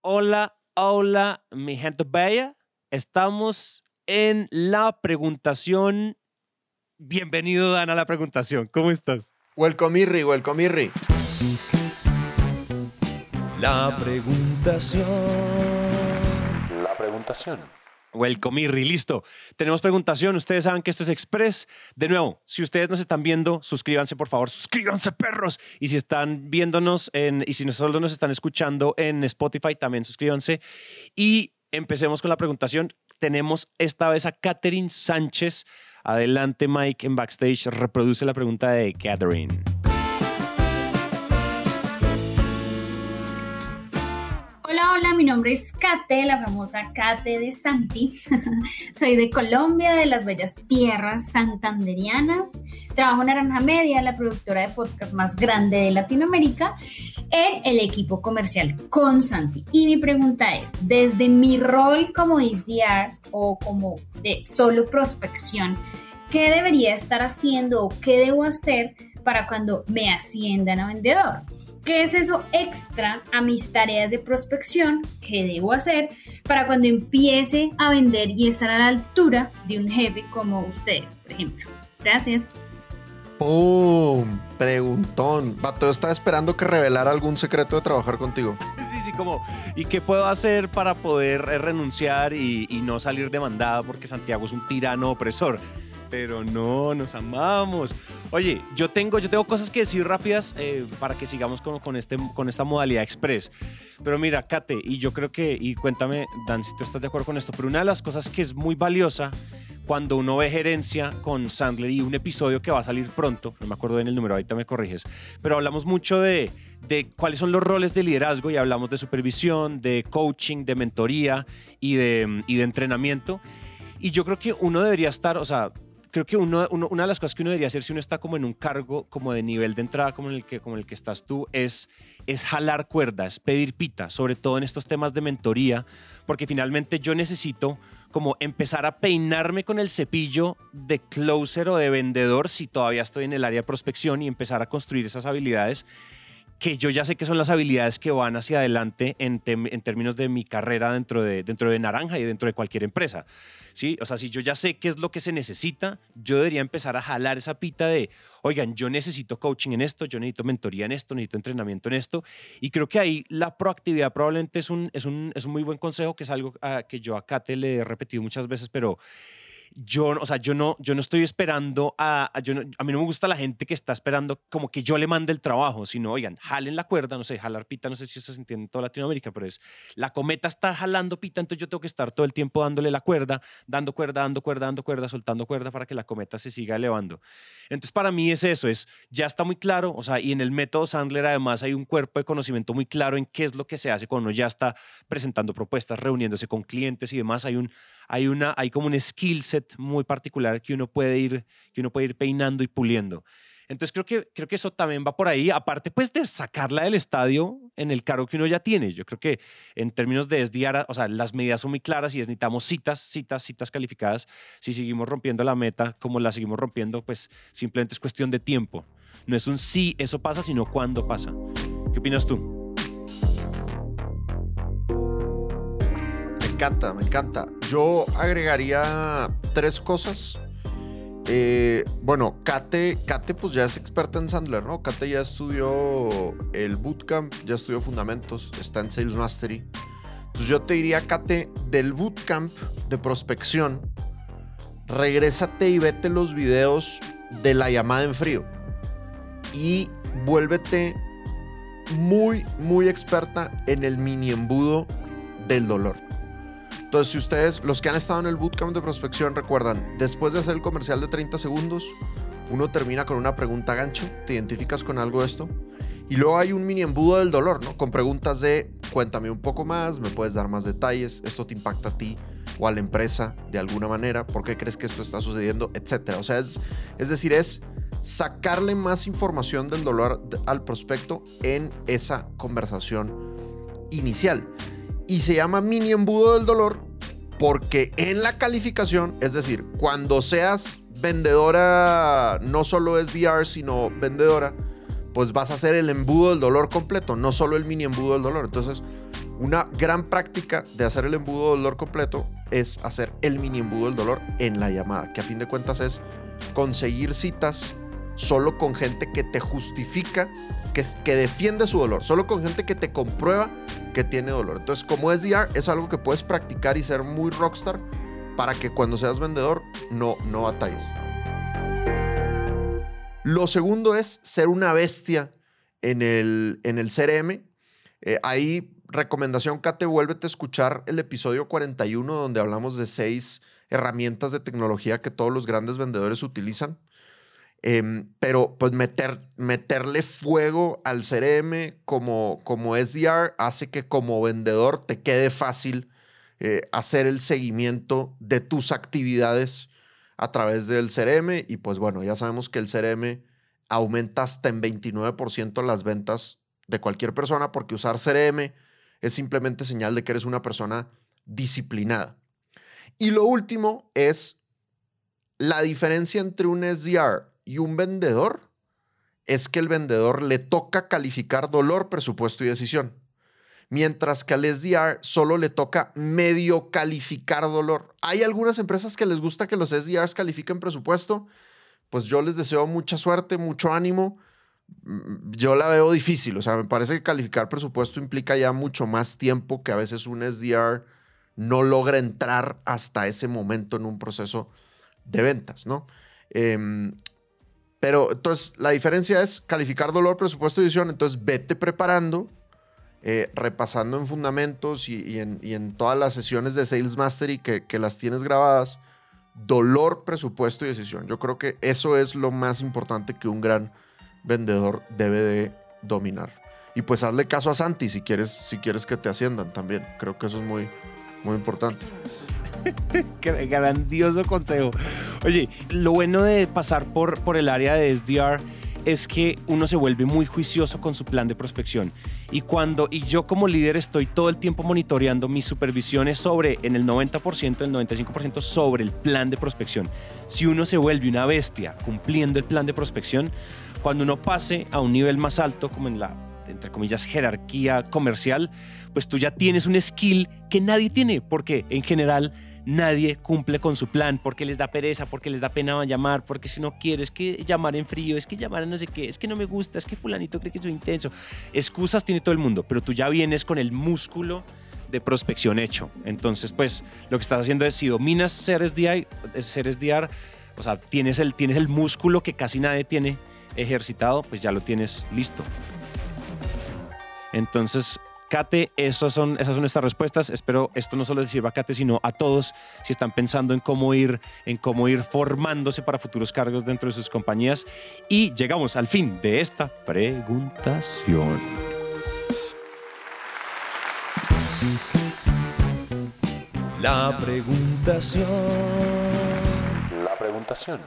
Hola, hola, mi gente bella. Estamos en la preguntación. Bienvenido, Dan, a la preguntación. ¿Cómo estás? Welcome, Irri, welcome, Irri. La preguntación. La preguntación. Welcome, Irri. Listo. Tenemos preguntación. Ustedes saben que esto es Express. De nuevo, si ustedes nos están viendo, suscríbanse, por favor. Suscríbanse, perros. Y si están viéndonos en, y si solo nos están escuchando en Spotify, también suscríbanse. Y empecemos con la preguntación. Tenemos esta vez a Catherine Sánchez. Adelante, Mike, en backstage. Reproduce la pregunta de Catherine. Hola, mi nombre es Kate, la famosa Kate de Santi. Soy de Colombia, de las bellas tierras santanderianas. Trabajo en Naranja Media, la productora de podcast más grande de Latinoamérica, en el equipo comercial con Santi. Y mi pregunta es, desde mi rol como SDR o como de solo prospección, ¿qué debería estar haciendo o qué debo hacer para cuando me asciendan a vendedor? ¿Qué es eso extra a mis tareas de prospección que debo hacer para cuando empiece a vender y estar a la altura de un jefe como ustedes, por ejemplo? Gracias. ¡Pum! Preguntón. Vato, estaba esperando que revelara algún secreto de trabajar contigo. Sí, sí, como, ¿y qué puedo hacer para poder eh, renunciar y, y no salir demandada porque Santiago es un tirano opresor? pero no, nos amamos. Oye, yo tengo, yo tengo cosas que decir rápidas eh, para que sigamos con, con, este, con esta modalidad express. Pero mira, Kate, y yo creo que, y cuéntame, Dan, si tú estás de acuerdo con esto, pero una de las cosas que es muy valiosa cuando uno ve gerencia con Sandler y un episodio que va a salir pronto, no me acuerdo bien el número, ahorita me corriges, pero hablamos mucho de, de cuáles son los roles de liderazgo y hablamos de supervisión, de coaching, de mentoría y de, y de entrenamiento. Y yo creo que uno debería estar, o sea, creo que uno, una de las cosas que uno debería hacer si uno está como en un cargo como de nivel de entrada como en el que, como el que estás tú es, es jalar cuerdas, pedir pita, sobre todo en estos temas de mentoría, porque finalmente yo necesito como empezar a peinarme con el cepillo de closer o de vendedor si todavía estoy en el área de prospección y empezar a construir esas habilidades que yo ya sé que son las habilidades que van hacia adelante en, en, términos de mi carrera dentro de, dentro de Naranja y dentro de cualquier empresa. ¿sí? O sea, si yo ya sé qué es lo que se necesita, yo debería empezar a jalar esa pita de, oigan, yo necesito coaching en esto, yo necesito mentoría en esto, necesito entrenamiento en esto. Y creo que ahí la proactividad probablemente es un, es un, es un muy buen consejo, que es algo ah, que yo a Kate le he repetido muchas veces, pero yo, o sea, yo no, yo no estoy esperando a, yo a mí no me gusta la gente que está esperando como que yo le mande el trabajo, sino, oigan, jalen la cuerda, no sé, jalar pita, no sé si eso se entiende en toda Latinoamérica, pero es, la cometa está jalando pita, entonces yo tengo que estar todo el tiempo dándole la cuerda, dando cuerda, dando cuerda, dando cuerda, soltando cuerda para que la cometa se siga elevando. Entonces, para mí es eso, es, ya está muy claro, o sea, y en el método Sandler además hay un cuerpo de conocimiento muy claro en qué es lo que se hace cuando uno ya está presentando propuestas, reuniéndose con clientes y demás, hay un, hay una, hay como un skill set muy particular que uno puede ir, que uno puede ir peinando y puliendo. Entonces creo que, creo que eso también va por ahí, aparte pues de sacarla del estadio en el cargo que uno ya tiene. Yo creo que en términos de SDR, o sea, las medidas son muy claras y necesitamos citas, citas, citas calificadas. Si seguimos rompiendo la meta como la seguimos rompiendo, pues simplemente es cuestión de tiempo. No es un sí, eso pasa, sino cuándo pasa. ¿Qué opinas tú? Encanta, me encanta. Yo agregaría tres cosas. Eh, bueno, Kate, Kate pues ya es experta en Sandler, ¿no? Kate ya estudió el bootcamp, ya estudió fundamentos, está en Sales Mastery. Entonces yo te diría, Kate, del bootcamp de prospección, regrésate y vete los videos de la llamada en frío. Y vuélvete muy, muy experta en el mini embudo del dolor. Entonces, si ustedes, los que han estado en el bootcamp de prospección, recuerdan, después de hacer el comercial de 30 segundos, uno termina con una pregunta gancho, te identificas con algo de esto, y luego hay un mini embudo del dolor, ¿no? Con preguntas de, cuéntame un poco más, me puedes dar más detalles, esto te impacta a ti o a la empresa de alguna manera, por qué crees que esto está sucediendo, etcétera. O sea, es, es decir, es sacarle más información del dolor al prospecto en esa conversación inicial y se llama mini embudo del dolor porque en la calificación, es decir, cuando seas vendedora, no solo SDR, sino vendedora, pues vas a hacer el embudo del dolor completo, no solo el mini embudo del dolor. Entonces, Una gran práctica de hacer el embudo del dolor completo es hacer el mini embudo del dolor en la llamada, que a fin de cuentas es conseguir citas solo con gente que te justifica, que, que defiende su dolor, solo con gente que te comprueba que tiene dolor. Entonces, como SDR, es algo que puedes practicar y ser muy rockstar para que cuando seas vendedor no, no batalles. Lo segundo es ser una bestia en el, en el CRM. Eh, ahí, recomendación, Kate, vuélvete a escuchar el episodio 41 donde hablamos de seis herramientas de tecnología que todos los grandes vendedores utilizan. Em, pero pues meter, meterle fuego al CRM como, como SDR hace que como vendedor te quede fácil eh, hacer el seguimiento de tus actividades a través del CRM y pues bueno, ya sabemos que el CRM aumenta hasta en 29% las ventas de cualquier persona porque usar CRM es simplemente señal de que eres una persona disciplinada. Y lo último es la diferencia entre un SDR y un vendedor es que el vendedor le toca calificar dolor, presupuesto y decisión. Mientras que al SDR solo le toca medio calificar dolor. Hay algunas empresas que les gusta que los SDRs califiquen presupuesto. Pues yo les deseo mucha suerte, mucho ánimo. Mm, yo la veo difícil. O sea, me parece que calificar presupuesto implica ya mucho más tiempo que a veces un SDR no logra entrar hasta ese momento en un proceso de ventas, ¿no? Em, pero entonces la diferencia es calificar dolor, presupuesto y edición. Entonces vete preparando, eh, repasando en fundamentos y, en, todas las sesiones de Sales Mastery que, que las tienes grabadas. Dolor, presupuesto y decisión. Yo creo que eso es lo más importante que un gran vendedor debe de dominar. Y pues hazle caso a Santi si quieres, si quieres que te asciendan también. Creo que eso es muy, muy importante. Grandioso consejo. Oye, lo bueno de pasar por, por el área de SDR es que uno se vuelve muy juicioso con su plan de prospección. Y cuando, y yo como líder estoy todo el tiempo monitoreando mis supervisiones sobre, en el 90%, el 95% sobre el plan de prospección. Si uno se vuelve una bestia cumpliendo el plan de prospección, cuando uno pase a un nivel más alto, como en la entre comillas, jerarquía comercial, pues tú ya tienes un skill que nadie tiene, porque en general nadie cumple con su plan, porque les da pereza, porque les da pena llamar, porque si no quiere, es que llamar en frío, es que llamar en no sé qué, es que no me gusta, es que fulanito cree que soy intenso. Excusas tiene todo el mundo, pero tú ya vienes con el músculo de prospección hecho. Entonces, pues lo que estás haciendo es si dominas ser SDI, ser SDR, o sea, tienes el, tienes el músculo que casi nadie tiene ejercitado, pues ya lo tienes listo. Entonces, Kate, esas son, esas son nuestras respuestas. Espero esto no solo les sirva a Kate, sino a todos si están pensando en cómo ir, en cómo ir formándose para futuros cargos dentro de sus compañías. Y llegamos al fin de esta preguntación. La preguntación. La preguntación.